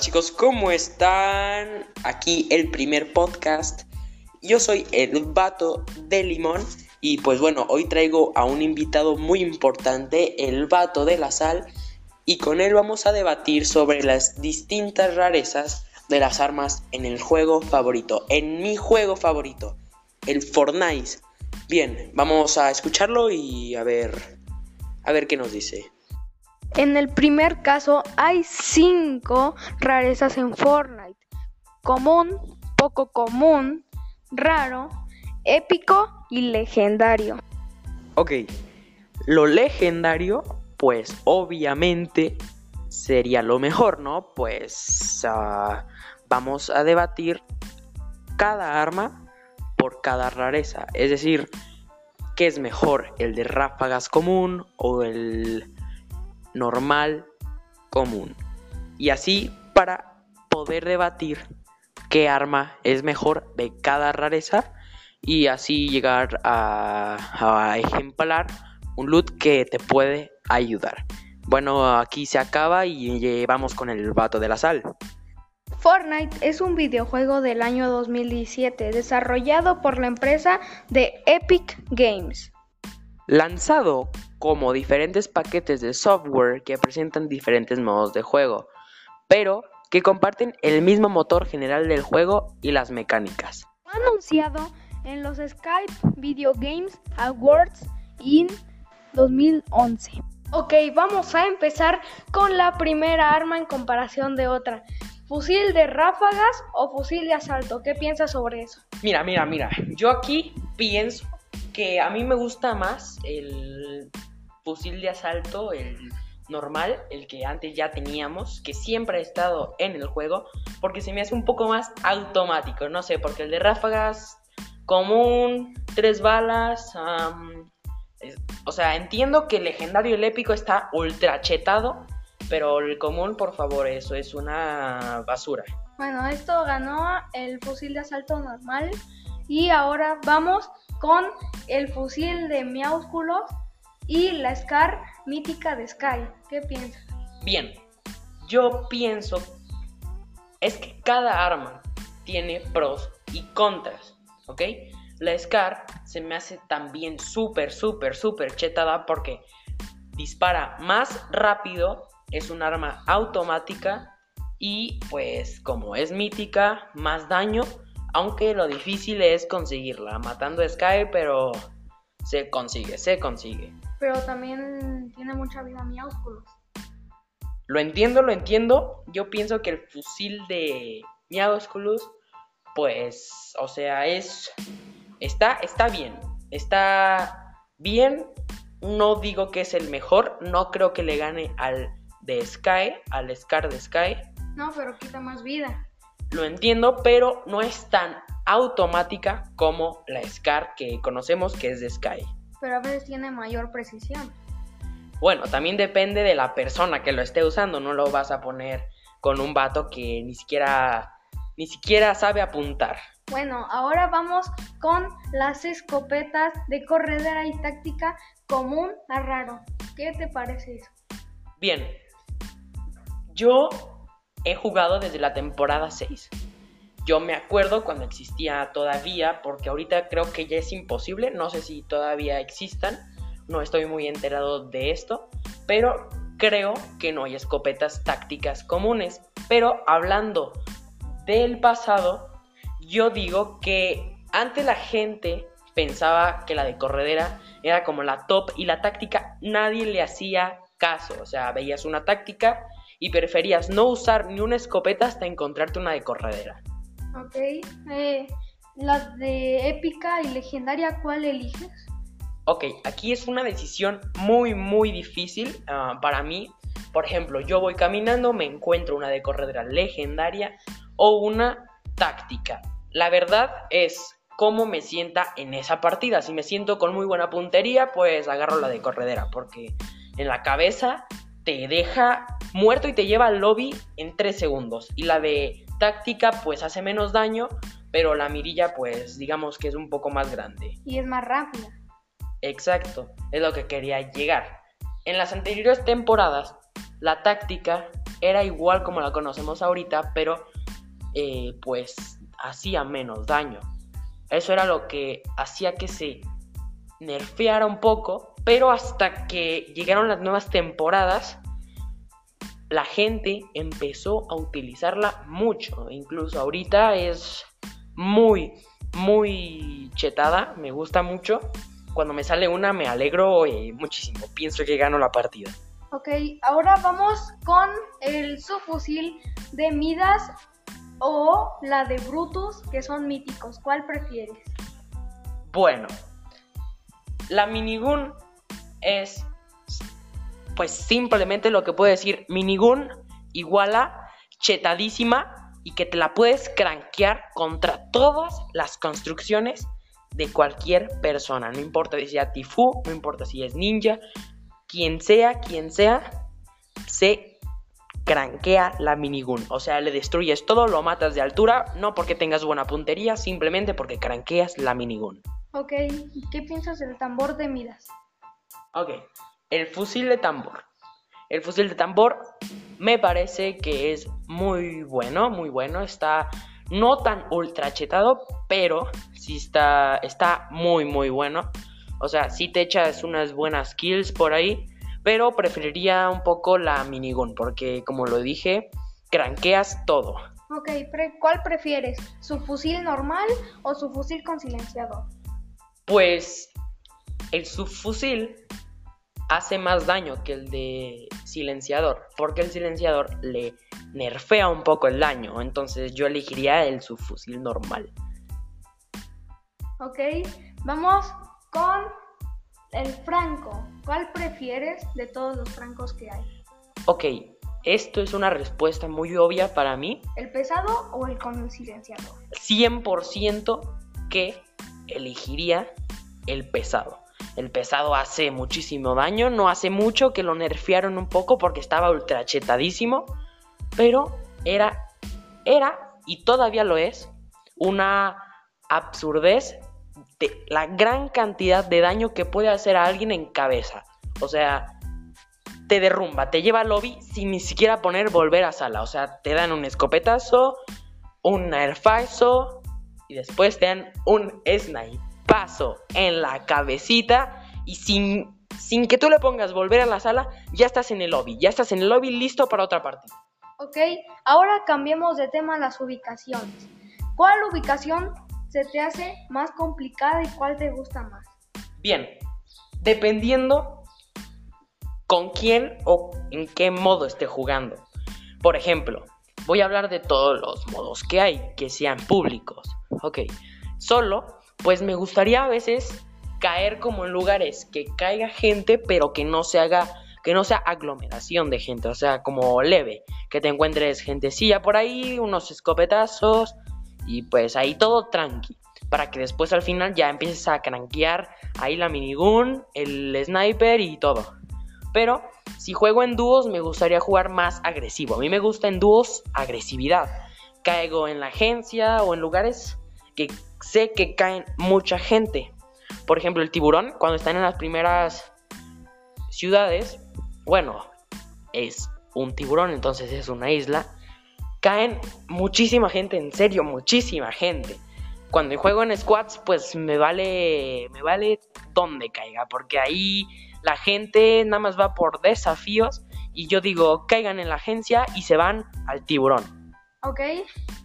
Chicos, ¿cómo están? Aquí el primer podcast. Yo soy el vato de limón y pues bueno, hoy traigo a un invitado muy importante, el vato de la sal, y con él vamos a debatir sobre las distintas rarezas de las armas en el juego favorito, en mi juego favorito, el Fortnite. Bien, vamos a escucharlo y a ver a ver qué nos dice. En el primer caso hay cinco rarezas en Fortnite. Común, poco común, raro, épico y legendario. Ok, lo legendario, pues obviamente sería lo mejor, ¿no? Pues uh, vamos a debatir cada arma por cada rareza. Es decir, ¿qué es mejor? ¿El de ráfagas común o el normal común? Y así para poder debatir qué arma es mejor de cada rareza y así llegar a, ejemplar un loot que te puede ayudar. Bueno, aquí se acaba y vamos con el vato de la sal. Fortnite es un videojuego del año 2017 desarrollado por la empresa de Epic Games. Lanzado como diferentes paquetes de software que presentan diferentes modos de juego, pero que comparten el mismo motor general del juego y las mecánicas. Anunciado en los Skype Video Games Awards en 2011. Ok, vamos a empezar con la primera arma en comparación de otra. ¿Fusil de ráfagas o fusil de asalto? ¿Qué piensas sobre eso? Mira, mira, mira. Yo aquí pienso que a mí me gusta más el fusil de asalto, el normal, el que antes ya teníamos, que siempre ha estado en el juego, porque se me hace un poco más automático, no sé, porque el de ráfagas común, tres balas, o sea, entiendo que el legendario el épico está ultra chetado, pero el común, por favor, eso es una basura. Bueno, esto ganó el fusil de asalto normal y ahora vamos con el fusil de miásculos y la Scar mítica de Sky. ¿Qué piensas? Bien, yo pienso es que cada arma tiene pros y contras, ¿ok? La Scar se me hace también súper, súper, súper chetada porque dispara más rápido es un arma automática y pues como es mítica, más daño, aunque lo difícil es conseguirla, matando a Sky, pero se consigue, se consigue. Pero también tiene mucha vida Miausculus. Lo entiendo, lo entiendo. Yo pienso que el fusil de Miausculus, pues, o sea, es... Está, está bien. Está bien. No digo que es el mejor. No creo que le gane al de Sky al Scar de Sky. No, pero quita más vida. Lo entiendo, pero no es tan automática como la Scar que conocemos que es de Sky. Pero a veces tiene mayor precisión. Bueno, también depende de la persona que lo esté usando. No lo vas a poner con un vato que ni siquiera ni siquiera sabe apuntar. Bueno, ahora vamos con las escopetas de corredera y táctica común a raro. ¿Qué te parece eso? Bien, yo he jugado desde la temporada 6. Yo me acuerdo cuando existía todavía, porque ahorita creo que ya es imposible, no sé si todavía existan, no estoy muy enterado de esto, pero creo que no hay escopetas tácticas comunes. Pero hablando del pasado, yo digo que antes la gente pensaba que la de corredera era como la top y la táctica nadie le hacía caso, o sea, veías una táctica y preferías no usar ni una escopeta hasta encontrarte una de corredera. Ok. Eh, las de épica y legendaria, ¿cuál eliges? Ok, aquí es una decisión muy, muy difícil ah, para mí. Por ejemplo, yo voy caminando, me encuentro una de corredera legendaria o una táctica. La verdad es cómo me sienta en esa partida. Si me siento con muy buena puntería, pues agarro la de corredera, porque en la cabeza te deja muerto y te lleva al lobby en 3 segundos. Y la de táctica pues hace menos daño, pero la mirilla pues digamos que es un poco más grande. Y es más rápida. Exacto, es lo que quería llegar. En las anteriores temporadas, la táctica era igual como la conocemos ahorita, pero eh, pues hacía menos daño. Eso era lo que hacía que se nerfeara un poco, pero hasta que llegaron las nuevas temporadas, la gente empezó a utilizarla mucho. Incluso ahorita es muy, muy chetada, me gusta mucho. Cuando me sale una me alegro y muchísimo, pienso que gano la partida. Ok, ahora vamos con el subfusil de Midas o la de Brutus, que son míticos. ¿Cuál prefieres? Bueno, la minigun es pues simplemente lo que puedo decir minigun igual a chetadísima y que te la puedes cranquear contra todas las construcciones de cualquier persona. No importa si sea Tifu, no importa si es ninja, quien sea, quien sea, se cranquea la minigun. O sea, le destruyes todo, lo matas de altura, no porque tengas buena puntería, simplemente porque cranqueas la minigun. Ok, ¿qué piensas del tambor de Midas? Ok, el fusil de tambor. El fusil de tambor me parece que es muy bueno, muy bueno. Está no tan ultra chetado, pero sí está, está muy, muy bueno. O sea, sí te echas unas buenas kills por ahí, pero preferiría un poco la minigun, porque como lo dije, cranqueas todo. Ok, ¿cuál prefieres? ¿Su fusil normal o su fusil con silenciador? Pues el subfusil hace más daño que el de silenciador, porque el silenciador le nerfea un poco el daño, entonces yo elegiría el subfusil normal. Ok, vamos con el franco. ¿Cuál prefieres de todos los francos que hay? Ok, esto es una respuesta muy obvia para mí. ¿El pesado o el con el silenciador? 100% que elegiría el pesado. El pesado hace muchísimo daño, no hace mucho que lo nerfearon un poco porque estaba ultra chetadísimo, pero era, era y todavía lo es, una absurdez de la gran cantidad de daño que puede hacer a alguien en cabeza. O sea, te derrumba, te lleva al lobby sin ni siquiera poner volver a sala. O sea, te dan un escopetazo, un nerfazo y después te dan un snipe paso en la cabecita y sin, sin que tú le pongas volver a la sala, ya estás en el lobby, ya estás en el lobby listo para otra partida. Ok, ahora cambiemos de tema las ubicaciones. ¿Cuál ubicación se te hace más complicada y cuál te gusta más? Bien, dependiendo con quién o en qué modo esté jugando. Por ejemplo, voy a hablar de todos los modos que hay, que sean públicos. Ok, solo pues me gustaría a veces caer como en lugares que caiga gente, pero que no se haga, que no sea aglomeración de gente, o sea, como leve, que te encuentres gentecilla por ahí, unos escopetazos y pues ahí todo tranqui, para que después al final ya empieces a cranquear ahí la minigun, el sniper y todo. Pero si juego en dúos me gustaría jugar más agresivo. A mí me gusta en dúos agresividad. Caigo en la agencia o en lugares que sé que caen mucha gente. Por ejemplo, el tiburón, cuando están en las primeras ciudades, bueno, es un tiburón, entonces es una isla. Caen muchísima gente, en serio, muchísima gente. Cuando juego en squads, pues me vale, me vale donde caiga, porque ahí la gente nada más va por desafíos y yo digo, caigan en la agencia y se van al tiburón. Ok.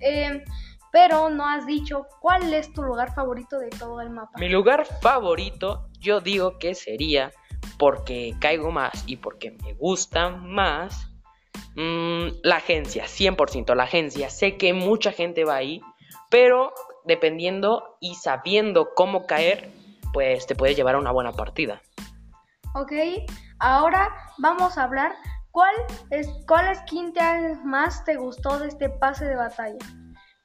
Eh, pero no has dicho cuál es tu lugar favorito de todo el mapa. Mi lugar favorito, yo digo que sería porque caigo más y porque me gusta más mm, la agencia, 100%. La agencia, sé que mucha gente va ahí, pero dependiendo y sabiendo cómo caer, pues te puede llevar a una buena partida. Ok, ahora vamos a hablar cuál es cuál skin te más te gustó de este pase de batalla.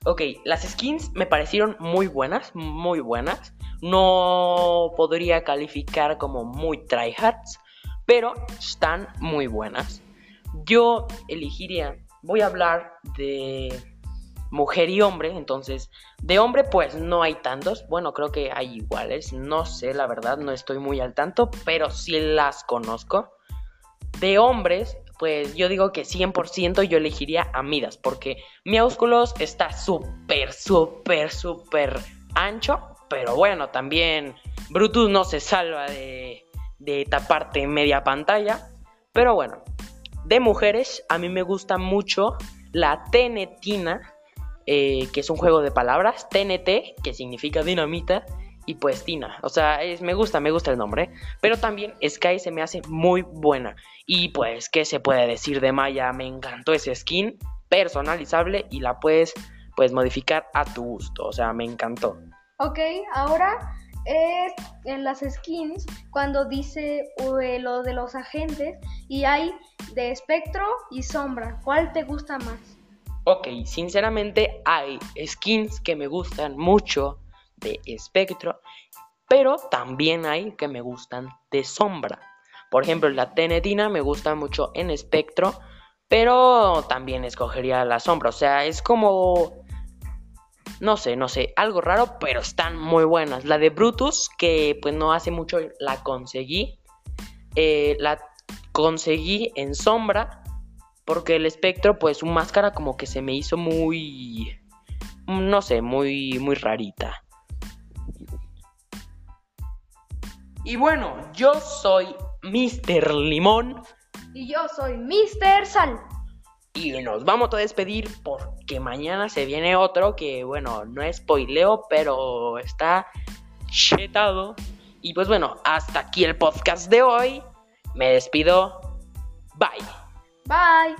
Ok, las skins me parecieron muy buenas, muy buenas. No podría calificar como muy tryhards, pero están muy buenas. Yo elegiría, voy a hablar de mujer y hombre, entonces de hombre pues no hay tantos, bueno creo que hay iguales, no sé la verdad, no estoy muy al tanto, pero sí las conozco. De hombres pues yo digo que 100% yo elegiría a Midas, porque Miaúsculos está súper, súper, súper ancho, pero bueno, también Brutus no se salva de, de taparte media pantalla, pero bueno, de mujeres a mí me gusta mucho la Tenetina, eh, que es un juego de palabras, TNT, que significa dinamita, y pues Tina. O sea, es, me gusta, me gusta el nombre. Pero también Sky se me hace muy buena. Y pues, ¿qué se puede decir de Maya? Me encantó ese skin personalizable y la puedes pues modificar a tu gusto. O sea, me encantó. Ok, ahora es en las skins cuando dice eh, lo de los agentes y hay de espectro y sombra. ¿Cuál te gusta más? Ok, sinceramente hay skins que me gustan mucho de espectro, pero también hay que me gustan de sombra. Por ejemplo, la tenetina me gusta mucho en espectro, pero también escogería la sombra. O sea, es como... No sé, no sé, algo raro, pero están muy buenas. La de Brutus, que pues no hace mucho la conseguí. Eh, la conseguí en sombra, porque el espectro, pues su máscara como que se me hizo muy... No sé, muy, muy rarita. Y bueno, yo soy Mr. Limón. Y yo soy Mr. Sal. Y nos vamos a despedir porque mañana se viene otro que, bueno, no es spoileo, pero está chetado. Y pues bueno, hasta aquí el podcast de hoy. Me despido. Bye. Bye.